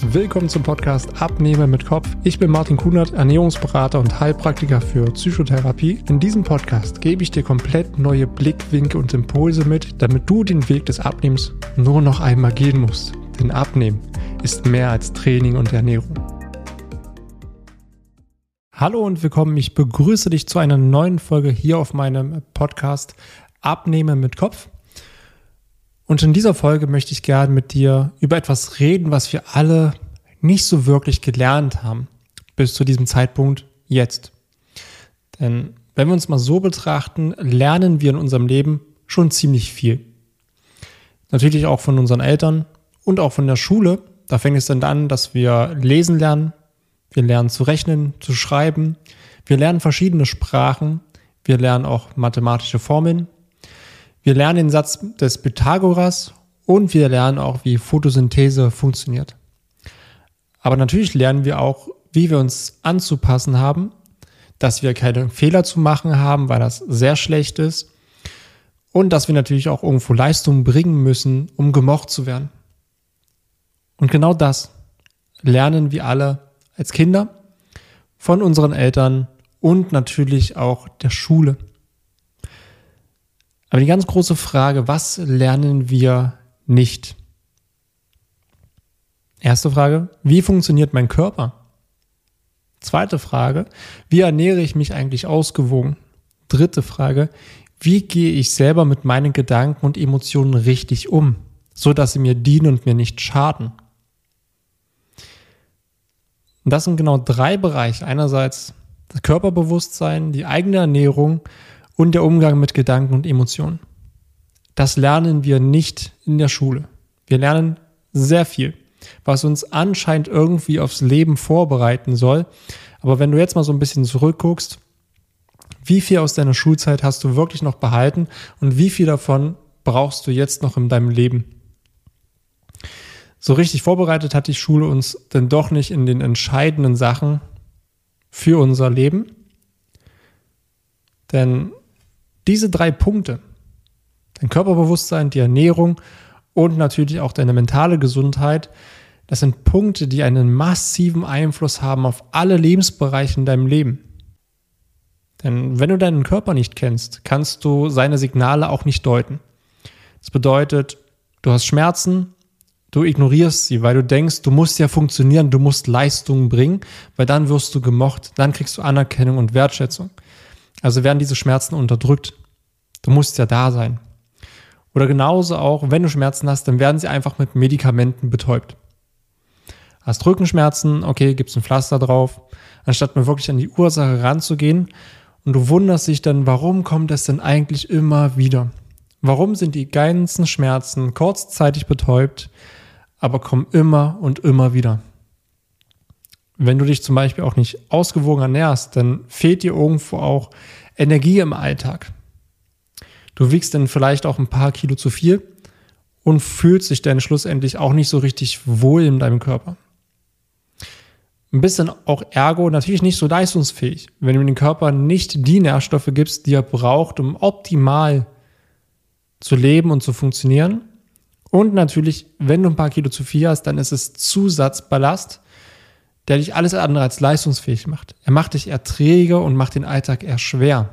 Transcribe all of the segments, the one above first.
Willkommen zum Podcast Abnehmen mit Kopf. Ich bin Martin Kunert, Ernährungsberater und Heilpraktiker für Psychotherapie. In diesem Podcast gebe ich dir komplett neue Blickwinkel und Impulse mit, damit du den Weg des Abnehmens nur noch einmal gehen musst. Denn Abnehmen ist mehr als Training und Ernährung. Hallo und willkommen. Ich begrüße dich zu einer neuen Folge hier auf meinem Podcast Abnehmen mit Kopf. Und in dieser Folge möchte ich gerne mit dir über etwas reden, was wir alle nicht so wirklich gelernt haben bis zu diesem Zeitpunkt jetzt. Denn wenn wir uns mal so betrachten, lernen wir in unserem Leben schon ziemlich viel. Natürlich auch von unseren Eltern und auch von der Schule. Da fängt es dann an, dass wir lesen lernen, wir lernen zu rechnen, zu schreiben, wir lernen verschiedene Sprachen, wir lernen auch mathematische Formeln, wir lernen den Satz des Pythagoras und wir lernen auch, wie Photosynthese funktioniert. Aber natürlich lernen wir auch, wie wir uns anzupassen haben, dass wir keine Fehler zu machen haben, weil das sehr schlecht ist und dass wir natürlich auch irgendwo Leistung bringen müssen, um gemocht zu werden. Und genau das lernen wir alle als Kinder von unseren Eltern und natürlich auch der Schule. Aber die ganz große Frage, was lernen wir nicht? Erste Frage, wie funktioniert mein Körper? Zweite Frage, wie ernähre ich mich eigentlich ausgewogen? Dritte Frage, wie gehe ich selber mit meinen Gedanken und Emotionen richtig um, so dass sie mir dienen und mir nicht schaden? Und das sind genau drei Bereiche. Einerseits das Körperbewusstsein, die eigene Ernährung und der Umgang mit Gedanken und Emotionen. Das lernen wir nicht in der Schule. Wir lernen sehr viel, was uns anscheinend irgendwie aufs Leben vorbereiten soll. Aber wenn du jetzt mal so ein bisschen zurückguckst, wie viel aus deiner Schulzeit hast du wirklich noch behalten und wie viel davon brauchst du jetzt noch in deinem Leben? So richtig vorbereitet hat die Schule uns denn doch nicht in den entscheidenden Sachen für unser Leben. Denn diese drei Punkte, dein Körperbewusstsein, die Ernährung und natürlich auch deine mentale Gesundheit, das sind Punkte, die einen massiven Einfluss haben auf alle Lebensbereiche in deinem Leben. Denn wenn du deinen Körper nicht kennst, kannst du seine Signale auch nicht deuten. Das bedeutet, du hast Schmerzen, du ignorierst sie, weil du denkst, du musst ja funktionieren, du musst Leistungen bringen, weil dann wirst du gemocht, dann kriegst du Anerkennung und Wertschätzung. Also werden diese Schmerzen unterdrückt. Du musst ja da sein. Oder genauso auch, wenn du Schmerzen hast, dann werden sie einfach mit Medikamenten betäubt. Hast Rückenschmerzen, okay, gibst ein Pflaster drauf, anstatt mal wirklich an die Ursache ranzugehen. Und du wunderst dich dann, warum kommt das denn eigentlich immer wieder? Warum sind die ganzen Schmerzen kurzzeitig betäubt, aber kommen immer und immer wieder? Wenn du dich zum Beispiel auch nicht ausgewogen ernährst, dann fehlt dir irgendwo auch Energie im Alltag. Du wiegst dann vielleicht auch ein paar Kilo zu viel und fühlst dich dann schlussendlich auch nicht so richtig wohl in deinem Körper. Ein bisschen auch ergo natürlich nicht so leistungsfähig, wenn du dem Körper nicht die Nährstoffe gibst, die er braucht, um optimal zu leben und zu funktionieren. Und natürlich, wenn du ein paar Kilo zu viel hast, dann ist es Zusatzballast, der dich alles andere als leistungsfähig macht. Er macht dich eher träge und macht den Alltag eher schwer.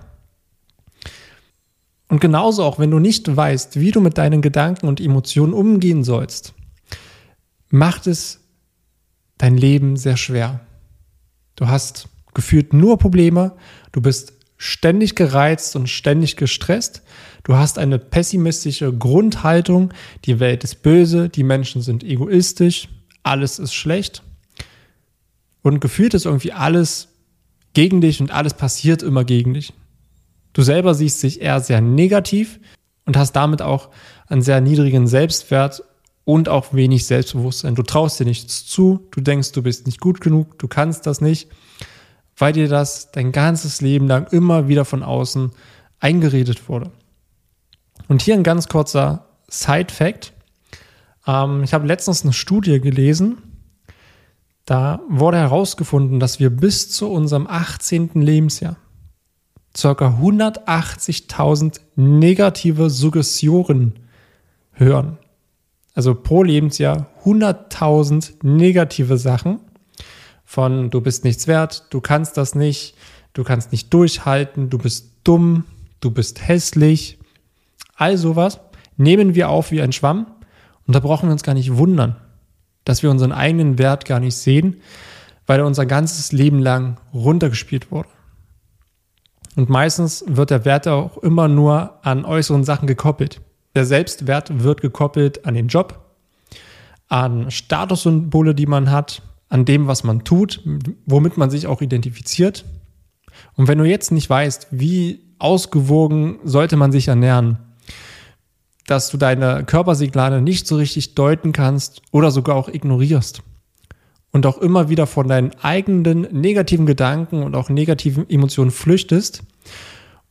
Und genauso auch, wenn du nicht weißt, wie du mit deinen Gedanken und Emotionen umgehen sollst, macht es dein Leben sehr schwer. Du hast gefühlt nur Probleme, du bist ständig gereizt und ständig gestresst, du hast eine pessimistische Grundhaltung, die Welt ist böse, die Menschen sind egoistisch, alles ist schlecht und gefühlt ist irgendwie alles gegen dich und alles passiert immer gegen dich. Du selber siehst dich eher sehr negativ und hast damit auch einen sehr niedrigen Selbstwert und auch wenig Selbstbewusstsein. Du traust dir nichts zu, du denkst, du bist nicht gut genug, du kannst das nicht, weil dir das dein ganzes Leben lang immer wieder von außen eingeredet wurde. Und hier ein ganz kurzer Side-Fact. Ähm, ich habe letztens eine Studie gelesen, da wurde herausgefunden, dass wir bis zu unserem 18. Lebensjahr ca. 180.000 negative Suggestionen hören. also pro Lebensjahr 100.000 negative Sachen von du bist nichts wert, du kannst das nicht, du kannst nicht durchhalten, du bist dumm, du bist hässlich, all sowas nehmen wir auf wie ein Schwamm und da brauchen wir uns gar nicht wundern, dass wir unseren eigenen Wert gar nicht sehen, weil er unser ganzes Leben lang runtergespielt wurde. Und meistens wird der Wert auch immer nur an äußeren Sachen gekoppelt. Der Selbstwert wird gekoppelt an den Job, an Statussymbole, die man hat, an dem, was man tut, womit man sich auch identifiziert. Und wenn du jetzt nicht weißt, wie ausgewogen sollte man sich ernähren, dass du deine Körpersignale nicht so richtig deuten kannst oder sogar auch ignorierst und auch immer wieder von deinen eigenen negativen Gedanken und auch negativen Emotionen flüchtest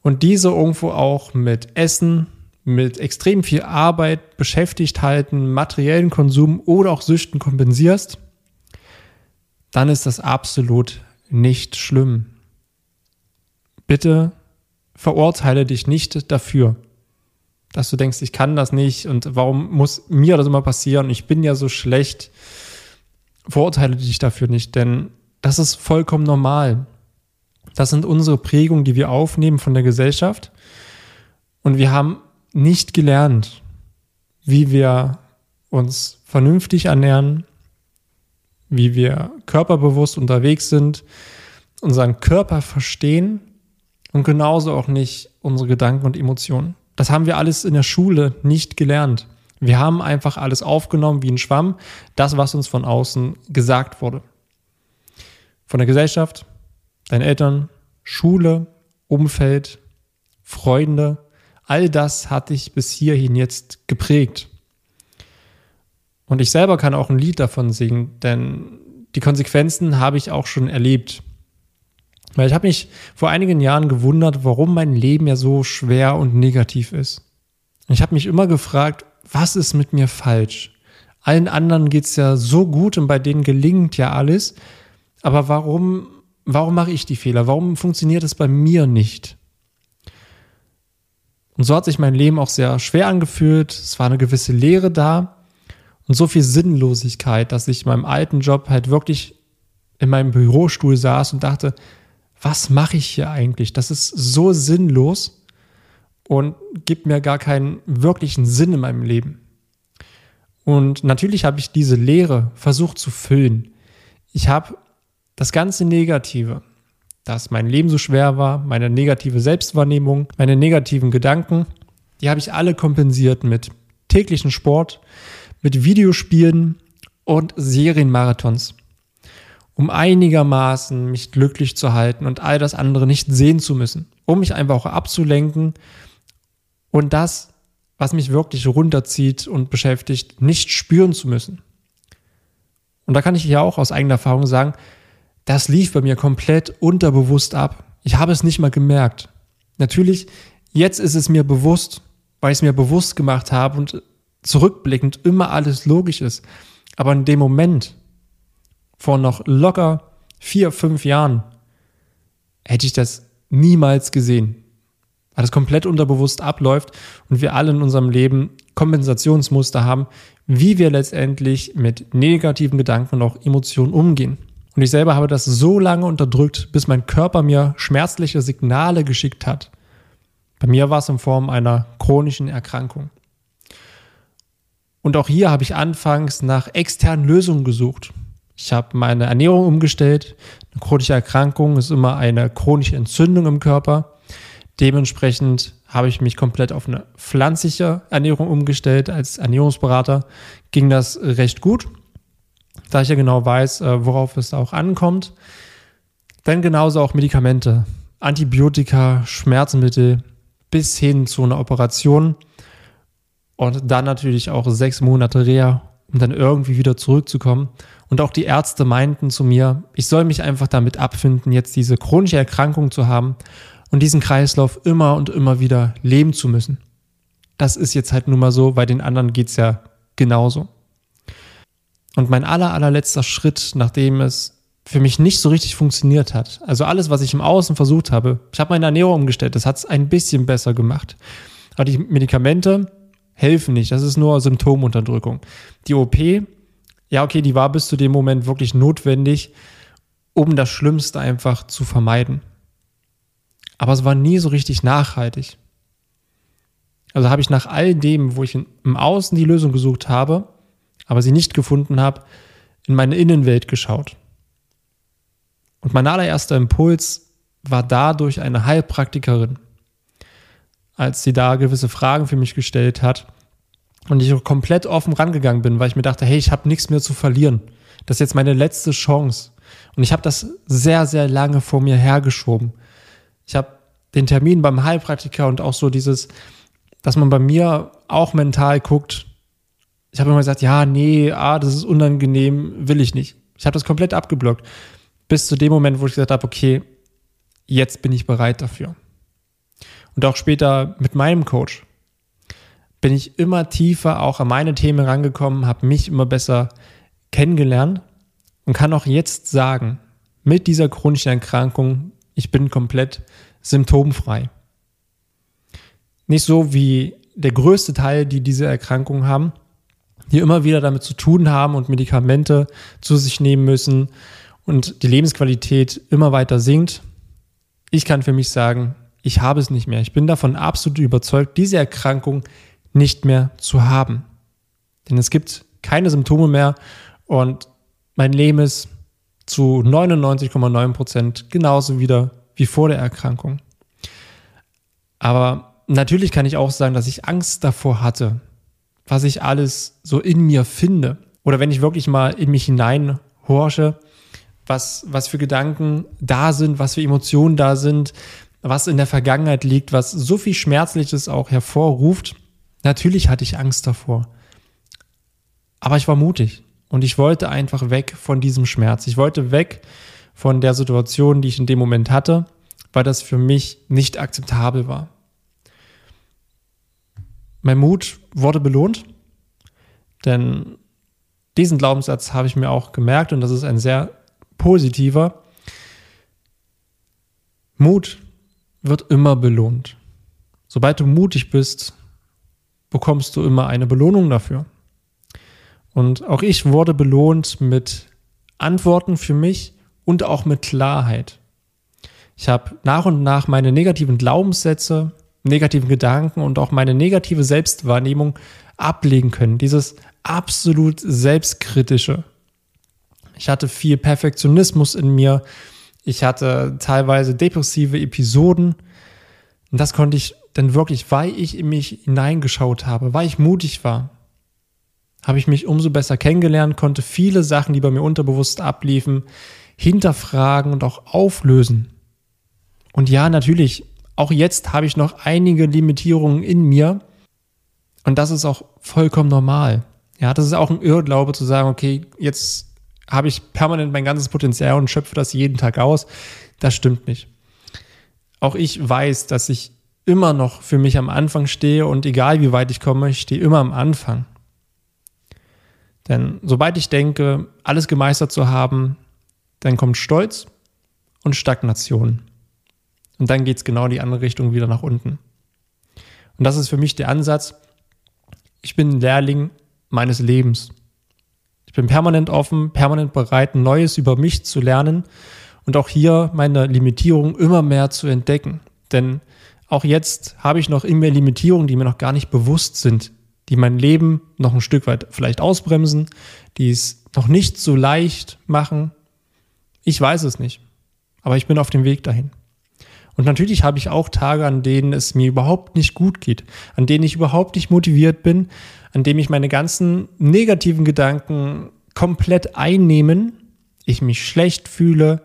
und diese irgendwo auch mit Essen, mit extrem viel Arbeit beschäftigt halten, materiellen Konsum oder auch Süchten kompensierst, dann ist das absolut nicht schlimm. Bitte verurteile dich nicht dafür dass du denkst, ich kann das nicht und warum muss mir das immer passieren? Ich bin ja so schlecht. Verurteile dich dafür nicht, denn das ist vollkommen normal. Das sind unsere Prägungen, die wir aufnehmen von der Gesellschaft. Und wir haben nicht gelernt, wie wir uns vernünftig ernähren, wie wir körperbewusst unterwegs sind, unseren Körper verstehen und genauso auch nicht unsere Gedanken und Emotionen. Das haben wir alles in der Schule nicht gelernt. Wir haben einfach alles aufgenommen wie ein Schwamm, das, was uns von außen gesagt wurde. Von der Gesellschaft, deinen Eltern, Schule, Umfeld, Freunde, all das hat dich bis hierhin jetzt geprägt. Und ich selber kann auch ein Lied davon singen, denn die Konsequenzen habe ich auch schon erlebt. Weil ich habe mich vor einigen Jahren gewundert, warum mein Leben ja so schwer und negativ ist. Ich habe mich immer gefragt, was ist mit mir falsch? Allen anderen geht's ja so gut und bei denen gelingt ja alles. Aber warum, warum mache ich die Fehler? Warum funktioniert es bei mir nicht? Und so hat sich mein Leben auch sehr schwer angefühlt. Es war eine gewisse Leere da und so viel Sinnlosigkeit, dass ich in meinem alten Job halt wirklich in meinem Bürostuhl saß und dachte, was mache ich hier eigentlich? Das ist so sinnlos und gibt mir gar keinen wirklichen Sinn in meinem Leben. Und natürlich habe ich diese Lehre versucht zu füllen. Ich habe das ganze Negative, dass mein Leben so schwer war, meine negative Selbstwahrnehmung, meine negativen Gedanken, die habe ich alle kompensiert mit täglichen Sport, mit Videospielen und Serienmarathons um einigermaßen mich glücklich zu halten und all das andere nicht sehen zu müssen, um mich einfach auch abzulenken und das, was mich wirklich runterzieht und beschäftigt, nicht spüren zu müssen. Und da kann ich ja auch aus eigener Erfahrung sagen, das lief bei mir komplett unterbewusst ab. Ich habe es nicht mal gemerkt. Natürlich, jetzt ist es mir bewusst, weil ich es mir bewusst gemacht habe und zurückblickend immer alles logisch ist. Aber in dem Moment, vor noch locker vier, fünf Jahren hätte ich das niemals gesehen. Weil das komplett unterbewusst abläuft und wir alle in unserem Leben Kompensationsmuster haben, wie wir letztendlich mit negativen Gedanken und auch Emotionen umgehen. Und ich selber habe das so lange unterdrückt, bis mein Körper mir schmerzliche Signale geschickt hat. Bei mir war es in Form einer chronischen Erkrankung. Und auch hier habe ich anfangs nach externen Lösungen gesucht. Ich habe meine Ernährung umgestellt. Eine chronische Erkrankung ist immer eine chronische Entzündung im Körper. Dementsprechend habe ich mich komplett auf eine pflanzliche Ernährung umgestellt. Als Ernährungsberater ging das recht gut, da ich ja genau weiß, äh, worauf es auch ankommt. Dann genauso auch Medikamente, Antibiotika, Schmerzmittel bis hin zu einer Operation und dann natürlich auch sechs Monate Reha, um dann irgendwie wieder zurückzukommen. Und auch die Ärzte meinten zu mir, ich soll mich einfach damit abfinden, jetzt diese chronische Erkrankung zu haben und diesen Kreislauf immer und immer wieder leben zu müssen. Das ist jetzt halt nun mal so, bei den anderen geht's ja genauso. Und mein aller, allerletzter Schritt, nachdem es für mich nicht so richtig funktioniert hat, also alles, was ich im Außen versucht habe, ich habe meine Ernährung umgestellt, das hat es ein bisschen besser gemacht. Aber die Medikamente helfen nicht. Das ist nur Symptomunterdrückung. Die OP, ja, okay, die war bis zu dem Moment wirklich notwendig, um das Schlimmste einfach zu vermeiden. Aber es war nie so richtig nachhaltig. Also habe ich nach all dem, wo ich im Außen die Lösung gesucht habe, aber sie nicht gefunden habe, in meine Innenwelt geschaut. Und mein allererster Impuls war dadurch eine Heilpraktikerin, als sie da gewisse Fragen für mich gestellt hat und ich komplett offen rangegangen bin, weil ich mir dachte, hey, ich habe nichts mehr zu verlieren. Das ist jetzt meine letzte Chance. Und ich habe das sehr, sehr lange vor mir hergeschoben. Ich habe den Termin beim Heilpraktiker und auch so dieses, dass man bei mir auch mental guckt. Ich habe immer gesagt, ja, nee, ah, das ist unangenehm, will ich nicht. Ich habe das komplett abgeblockt. Bis zu dem Moment, wo ich gesagt habe, okay, jetzt bin ich bereit dafür. Und auch später mit meinem Coach bin ich immer tiefer auch an meine Themen rangekommen, habe mich immer besser kennengelernt und kann auch jetzt sagen, mit dieser chronischen Erkrankung, ich bin komplett symptomfrei. Nicht so wie der größte Teil, die diese Erkrankung haben, die immer wieder damit zu tun haben und Medikamente zu sich nehmen müssen und die Lebensqualität immer weiter sinkt. Ich kann für mich sagen, ich habe es nicht mehr. Ich bin davon absolut überzeugt, diese Erkrankung nicht mehr zu haben. Denn es gibt keine Symptome mehr und mein Leben ist zu 99,9 Prozent genauso wieder wie vor der Erkrankung. Aber natürlich kann ich auch sagen, dass ich Angst davor hatte, was ich alles so in mir finde. Oder wenn ich wirklich mal in mich hineinhorche, was, was für Gedanken da sind, was für Emotionen da sind, was in der Vergangenheit liegt, was so viel Schmerzliches auch hervorruft. Natürlich hatte ich Angst davor. Aber ich war mutig und ich wollte einfach weg von diesem Schmerz. Ich wollte weg von der Situation, die ich in dem Moment hatte, weil das für mich nicht akzeptabel war. Mein Mut wurde belohnt, denn diesen Glaubenssatz habe ich mir auch gemerkt und das ist ein sehr positiver. Mut wird immer belohnt. Sobald du mutig bist, bekommst du immer eine Belohnung dafür. Und auch ich wurde belohnt mit Antworten für mich und auch mit Klarheit. Ich habe nach und nach meine negativen Glaubenssätze negativen Gedanken und auch meine negative Selbstwahrnehmung ablegen können. Dieses absolut selbstkritische. Ich hatte viel Perfektionismus in mir. Ich hatte teilweise depressive Episoden. Und das konnte ich dann wirklich, weil ich in mich hineingeschaut habe, weil ich mutig war, habe ich mich umso besser kennengelernt, konnte viele Sachen, die bei mir unterbewusst abliefen, hinterfragen und auch auflösen. Und ja, natürlich auch jetzt habe ich noch einige Limitierungen in mir. Und das ist auch vollkommen normal. Ja, das ist auch ein Irrglaube zu sagen, okay, jetzt habe ich permanent mein ganzes Potenzial und schöpfe das jeden Tag aus. Das stimmt nicht. Auch ich weiß, dass ich immer noch für mich am Anfang stehe und egal wie weit ich komme, ich stehe immer am Anfang. Denn sobald ich denke, alles gemeistert zu haben, dann kommt Stolz und Stagnation. Und dann geht es genau die andere Richtung wieder nach unten. Und das ist für mich der Ansatz. Ich bin Lehrling meines Lebens. Ich bin permanent offen, permanent bereit, Neues über mich zu lernen und auch hier meine Limitierung immer mehr zu entdecken. Denn auch jetzt habe ich noch in mir Limitierungen, die mir noch gar nicht bewusst sind, die mein Leben noch ein Stück weit vielleicht ausbremsen, die es noch nicht so leicht machen. Ich weiß es nicht, aber ich bin auf dem Weg dahin. Und natürlich habe ich auch Tage, an denen es mir überhaupt nicht gut geht, an denen ich überhaupt nicht motiviert bin, an denen ich meine ganzen negativen Gedanken komplett einnehmen, ich mich schlecht fühle,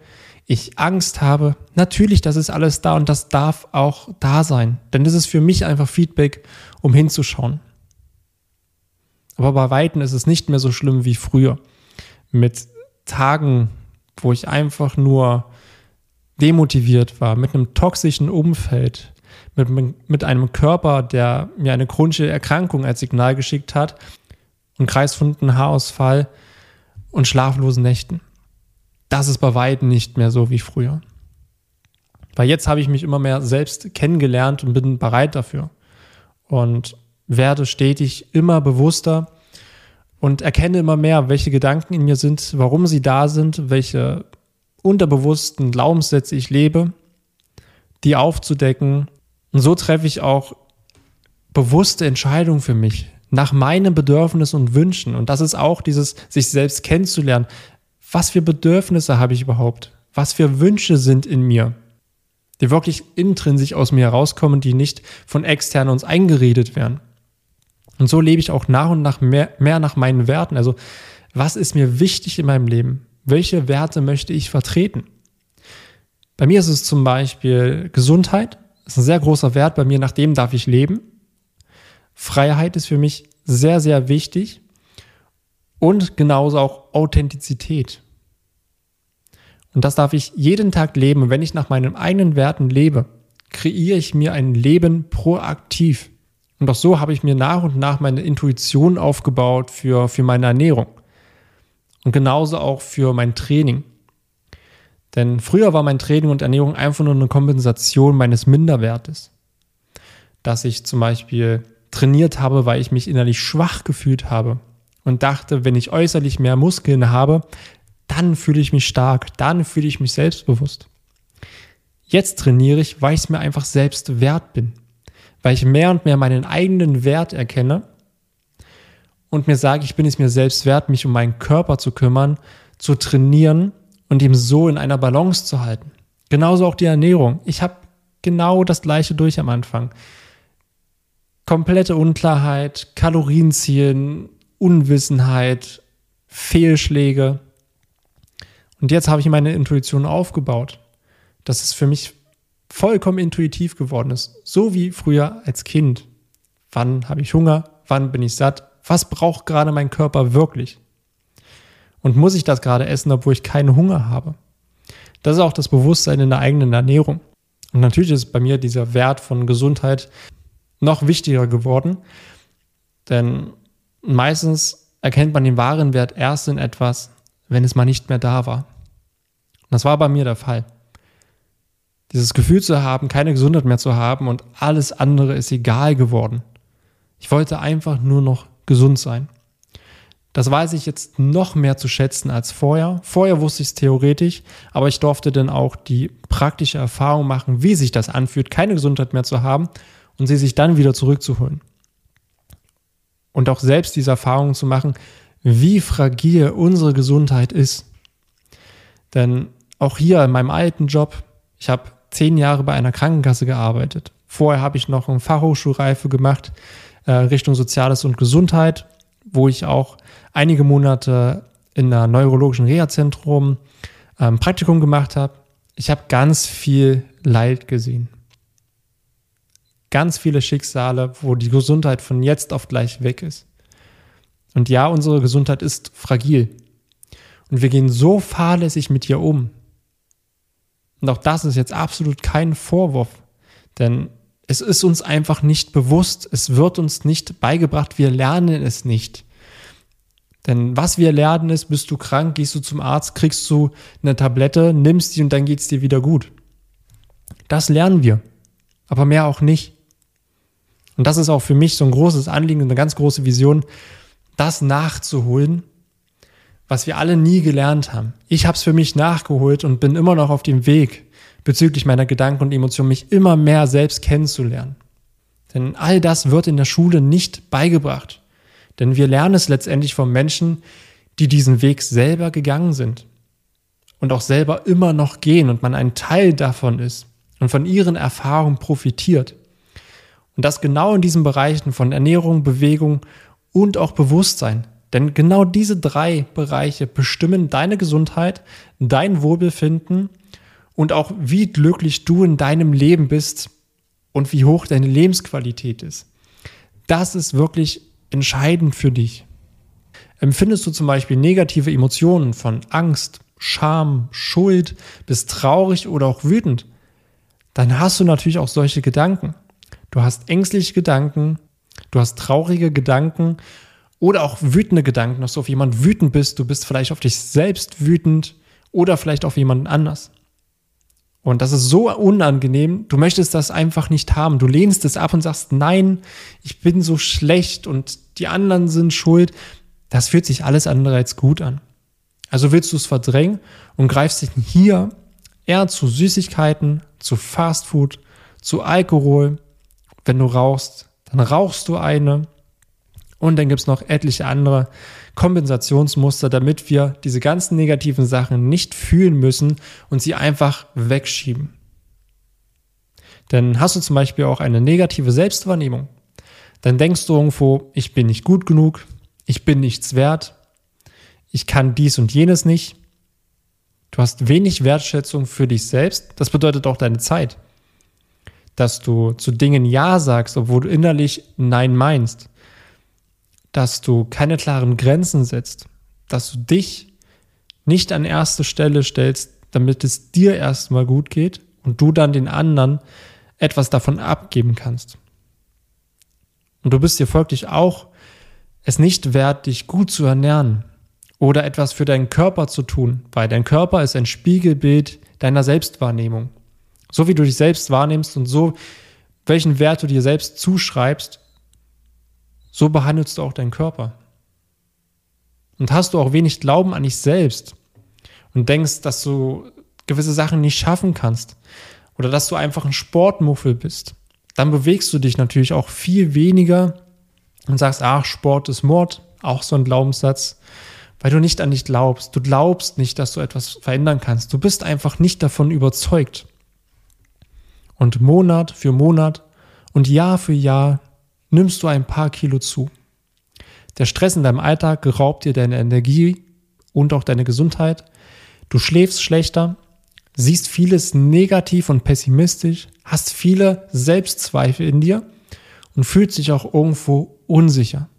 ich Angst habe. Natürlich, das ist alles da und das darf auch da sein. Denn das ist für mich einfach Feedback, um hinzuschauen. Aber bei Weitem ist es nicht mehr so schlimm wie früher. Mit Tagen, wo ich einfach nur demotiviert war, mit einem toxischen Umfeld, mit, mit einem Körper, der mir eine chronische Erkrankung als Signal geschickt hat und kreisfunden Haarausfall und schlaflosen Nächten. Das ist bei weitem nicht mehr so wie früher. Weil jetzt habe ich mich immer mehr selbst kennengelernt und bin bereit dafür. Und werde stetig immer bewusster und erkenne immer mehr, welche Gedanken in mir sind, warum sie da sind, welche unterbewussten Glaubenssätze ich lebe, die aufzudecken. Und so treffe ich auch bewusste Entscheidungen für mich nach meinen Bedürfnissen und Wünschen. Und das ist auch dieses, sich selbst kennenzulernen. Was für Bedürfnisse habe ich überhaupt? Was für Wünsche sind in mir? Die wirklich intrinsisch aus mir herauskommen, die nicht von extern uns eingeredet werden. Und so lebe ich auch nach und nach mehr, mehr nach meinen Werten. Also, was ist mir wichtig in meinem Leben? Welche Werte möchte ich vertreten? Bei mir ist es zum Beispiel Gesundheit. Ist ein sehr großer Wert bei mir. Nach dem darf ich leben. Freiheit ist für mich sehr, sehr wichtig. Und genauso auch Authentizität. Und das darf ich jeden Tag leben. Und wenn ich nach meinen eigenen Werten lebe, kreiere ich mir ein Leben proaktiv. Und auch so habe ich mir nach und nach meine Intuition aufgebaut für, für meine Ernährung. Und genauso auch für mein Training. Denn früher war mein Training und Ernährung einfach nur eine Kompensation meines Minderwertes. Dass ich zum Beispiel trainiert habe, weil ich mich innerlich schwach gefühlt habe und dachte, wenn ich äußerlich mehr Muskeln habe, dann fühle ich mich stark, dann fühle ich mich selbstbewusst. Jetzt trainiere ich, weil ich es mir einfach selbst wert bin weil ich mehr und mehr meinen eigenen Wert erkenne und mir sage, ich bin es mir selbst wert, mich um meinen Körper zu kümmern, zu trainieren und ihm so in einer Balance zu halten. Genauso auch die Ernährung. Ich habe genau das gleiche durch am Anfang. Komplette Unklarheit, Kalorienzielen, Unwissenheit, Fehlschläge. Und jetzt habe ich meine Intuition aufgebaut. Das ist für mich vollkommen intuitiv geworden ist. So wie früher als Kind. Wann habe ich Hunger? Wann bin ich satt? Was braucht gerade mein Körper wirklich? Und muss ich das gerade essen, obwohl ich keinen Hunger habe? Das ist auch das Bewusstsein in der eigenen Ernährung. Und natürlich ist bei mir dieser Wert von Gesundheit noch wichtiger geworden, denn meistens erkennt man den wahren Wert erst in etwas, wenn es mal nicht mehr da war. Und das war bei mir der Fall. Dieses Gefühl zu haben, keine Gesundheit mehr zu haben und alles andere ist egal geworden. Ich wollte einfach nur noch gesund sein. Das weiß ich jetzt noch mehr zu schätzen als vorher. Vorher wusste ich es theoretisch, aber ich durfte dann auch die praktische Erfahrung machen, wie sich das anfühlt, keine Gesundheit mehr zu haben und sie sich dann wieder zurückzuholen. Und auch selbst diese Erfahrung zu machen, wie fragil unsere Gesundheit ist. Denn auch hier in meinem alten Job, ich habe zehn Jahre bei einer Krankenkasse gearbeitet. Vorher habe ich noch eine Fachhochschulreife gemacht äh, Richtung Soziales und Gesundheit, wo ich auch einige Monate in einer neurologischen Reha-Zentrum ähm, Praktikum gemacht habe. Ich habe ganz viel Leid gesehen. Ganz viele Schicksale, wo die Gesundheit von jetzt auf gleich weg ist. Und ja, unsere Gesundheit ist fragil. Und wir gehen so fahrlässig mit ihr um. Und auch das ist jetzt absolut kein Vorwurf, denn es ist uns einfach nicht bewusst, es wird uns nicht beigebracht, wir lernen es nicht. Denn was wir lernen ist, bist du krank, gehst du zum Arzt, kriegst du eine Tablette, nimmst die und dann geht es dir wieder gut. Das lernen wir, aber mehr auch nicht. Und das ist auch für mich so ein großes Anliegen, eine ganz große Vision, das nachzuholen, was wir alle nie gelernt haben. Ich habe es für mich nachgeholt und bin immer noch auf dem Weg, bezüglich meiner Gedanken und Emotionen, mich immer mehr selbst kennenzulernen. Denn all das wird in der Schule nicht beigebracht. Denn wir lernen es letztendlich von Menschen, die diesen Weg selber gegangen sind und auch selber immer noch gehen und man ein Teil davon ist und von ihren Erfahrungen profitiert. Und das genau in diesen Bereichen von Ernährung, Bewegung und auch Bewusstsein. Denn genau diese drei Bereiche bestimmen deine Gesundheit, dein Wohlbefinden und auch wie glücklich du in deinem Leben bist und wie hoch deine Lebensqualität ist. Das ist wirklich entscheidend für dich. Empfindest du zum Beispiel negative Emotionen von Angst, Scham, Schuld, bist traurig oder auch wütend, dann hast du natürlich auch solche Gedanken. Du hast ängstliche Gedanken, du hast traurige Gedanken oder auch wütende Gedanken, dass du auf jemanden wütend bist, du bist vielleicht auf dich selbst wütend oder vielleicht auf jemanden anders. Und das ist so unangenehm. Du möchtest das einfach nicht haben. Du lehnst es ab und sagst, nein, ich bin so schlecht und die anderen sind schuld. Das fühlt sich alles andere als gut an. Also willst du es verdrängen und greifst dich hier eher zu Süßigkeiten, zu Fastfood, zu Alkohol. Wenn du rauchst, dann rauchst du eine. Und dann gibt es noch etliche andere Kompensationsmuster, damit wir diese ganzen negativen Sachen nicht fühlen müssen und sie einfach wegschieben. Denn hast du zum Beispiel auch eine negative Selbstwahrnehmung, dann denkst du irgendwo, ich bin nicht gut genug, ich bin nichts wert, ich kann dies und jenes nicht. Du hast wenig Wertschätzung für dich selbst. Das bedeutet auch deine Zeit. Dass du zu Dingen Ja sagst, obwohl du innerlich Nein meinst. Dass du keine klaren Grenzen setzt. Dass du dich nicht an erste Stelle stellst, damit es dir erstmal gut geht und du dann den anderen etwas davon abgeben kannst. Und du bist dir folglich auch es nicht wert, dich gut zu ernähren oder etwas für deinen Körper zu tun, weil dein Körper ist ein Spiegelbild deiner Selbstwahrnehmung. So wie du dich selbst wahrnimmst und so, welchen Wert du dir selbst zuschreibst, so behandelst du auch deinen Körper. Und hast du auch wenig Glauben an dich selbst und denkst, dass du gewisse Sachen nicht schaffen kannst oder dass du einfach ein Sportmuffel bist, dann bewegst du dich natürlich auch viel weniger und sagst, ach, Sport ist Mord, auch so ein Glaubenssatz, weil du nicht an dich glaubst. Du glaubst nicht, dass du etwas verändern kannst. Du bist einfach nicht davon überzeugt. Und Monat für Monat und Jahr für Jahr nimmst du ein paar Kilo zu. Der Stress in deinem Alltag raubt dir deine Energie und auch deine Gesundheit. Du schläfst schlechter, siehst vieles negativ und pessimistisch, hast viele Selbstzweifel in dir und fühlst dich auch irgendwo unsicher.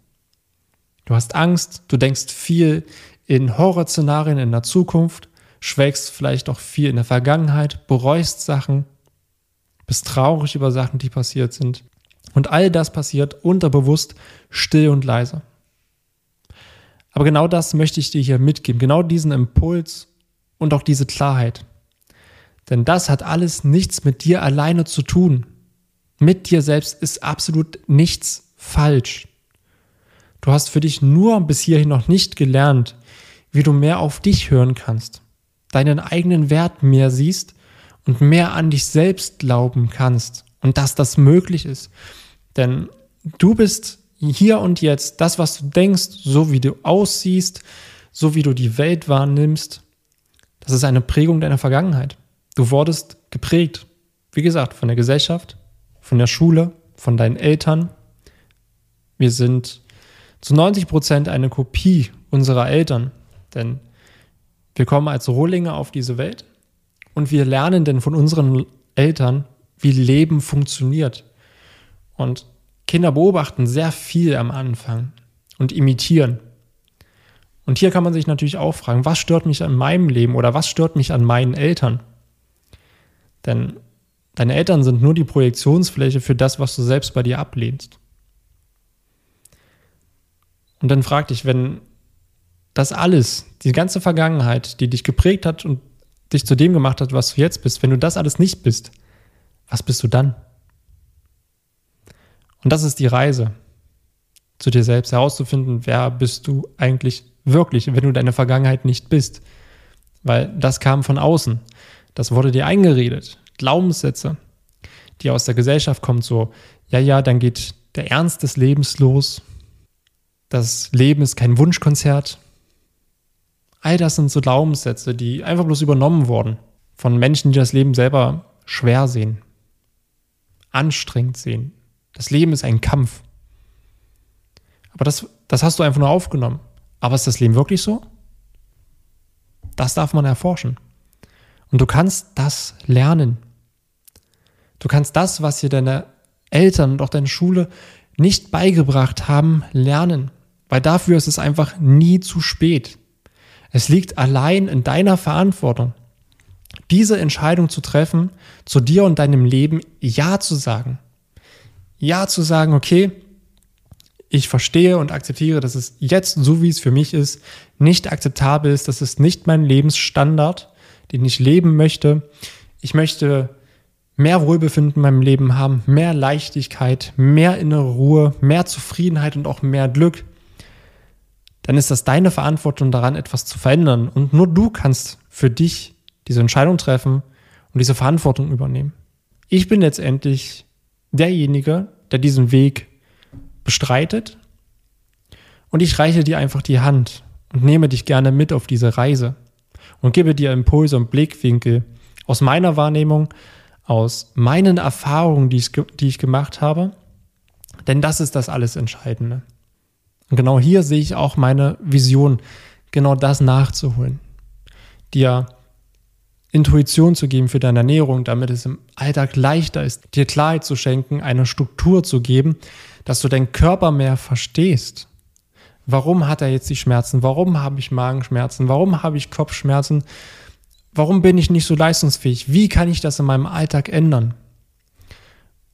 Du hast Angst, du denkst viel in Horrorszenarien in der Zukunft, schwelgst vielleicht auch viel in der Vergangenheit, bereust Sachen, bist traurig über Sachen, die passiert sind. Und all das passiert unterbewusst, still und leise. Aber genau das möchte ich dir hier mitgeben, genau diesen Impuls und auch diese Klarheit. Denn das hat alles nichts mit dir alleine zu tun. Mit dir selbst ist absolut nichts falsch. Du hast für dich nur bis hierhin noch nicht gelernt, wie du mehr auf dich hören kannst, deinen eigenen Wert mehr siehst und mehr an dich selbst glauben kannst und dass das möglich ist. Denn du bist hier und jetzt das, was du denkst, so wie du aussiehst, so wie du die Welt wahrnimmst, das ist eine Prägung deiner Vergangenheit. Du wurdest geprägt, wie gesagt, von der Gesellschaft, von der Schule, von deinen Eltern. Wir sind zu 90 Prozent eine Kopie unserer Eltern, denn wir kommen als Rohlinge auf diese Welt und wir lernen denn von unseren Eltern, wie Leben funktioniert. Und Kinder beobachten sehr viel am Anfang und imitieren. Und hier kann man sich natürlich auch fragen, was stört mich an meinem Leben oder was stört mich an meinen Eltern? Denn Deine Eltern sind nur die Projektionsfläche für das, was du selbst bei dir ablehnst. Und dann frag dich, wenn das alles, die ganze Vergangenheit, die dich geprägt hat und dich zu dem gemacht hat, was du jetzt bist, wenn du das alles nicht bist, was bist du dann? Und das ist die Reise zu dir selbst herauszufinden, wer bist du eigentlich wirklich, wenn du deine Vergangenheit nicht bist. Weil das kam von außen. Das wurde dir eingeredet. Glaubenssätze, die aus der Gesellschaft kommen, so, ja, ja, dann geht der Ernst des Lebens los. Das Leben ist kein Wunschkonzert. All das sind so Glaubenssätze, die einfach bloß übernommen wurden von Menschen, die das Leben selber schwer sehen, anstrengend sehen. Das Leben ist ein Kampf. Aber das, das hast du einfach nur aufgenommen. Aber ist das Leben wirklich so? Das darf man erforschen. Und du kannst das lernen. Du kannst das, was dir deine Eltern und auch deine Schule nicht beigebracht haben, lernen. Weil dafür ist es einfach nie zu spät. Es liegt allein in deiner Verantwortung, diese Entscheidung zu treffen, zu dir und deinem Leben Ja zu sagen. Ja zu sagen, okay, ich verstehe und akzeptiere, dass es jetzt, so wie es für mich ist, nicht akzeptabel ist, das ist nicht mein Lebensstandard, den ich leben möchte Ich möchte mehr Wohlbefinden in meinem Leben haben, mehr Leichtigkeit, mehr innere Ruhe, mehr Zufriedenheit und auch mehr Glück, dann ist das deine Verantwortung daran, etwas zu verändern. Und nur du kannst für dich diese Entscheidung treffen und diese Verantwortung übernehmen. Ich bin letztendlich derjenige, der diesen Weg bestreitet. Und ich reiche dir einfach die Hand und nehme dich gerne mit auf diese Reise und gebe dir Impulse und Blickwinkel aus meiner Wahrnehmung, aus meinen Erfahrungen, die ich, die ich gemacht habe. Denn das ist das alles Entscheidende. Und genau hier sehe ich auch meine Vision, genau das nachzuholen. Dir Intuition zu geben für deine Ernährung, damit es im Alltag leichter ist, dir Klarheit zu schenken, eine Struktur zu geben, dass du deinen Körper mehr verstehst. Warum hat er jetzt die Schmerzen? Warum habe ich Magenschmerzen? Warum habe ich Kopfschmerzen? Warum bin ich nicht so leistungsfähig? Wie kann ich das in meinem Alltag ändern?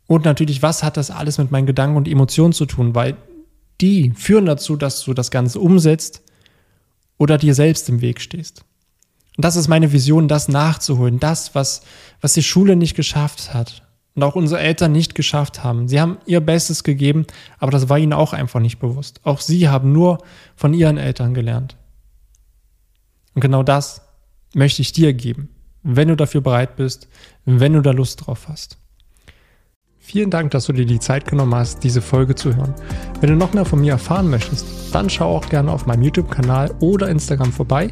Und natürlich, was hat das alles mit meinen Gedanken und Emotionen zu tun? Weil die führen dazu, dass du das Ganze umsetzt oder dir selbst im Weg stehst. Und das ist meine Vision, das nachzuholen, das, was, was die Schule nicht geschafft hat und auch unsere Eltern nicht geschafft haben. Sie haben ihr Bestes gegeben, aber das war ihnen auch einfach nicht bewusst. Auch sie haben nur von ihren Eltern gelernt. Und genau das möchte ich dir geben, wenn du dafür bereit bist, wenn du da Lust drauf hast. Vielen Dank, dass du dir die Zeit genommen hast, diese Folge zu hören. Wenn du noch mehr von mir erfahren möchtest, dann schau auch gerne auf meinem YouTube-Kanal oder Instagram vorbei.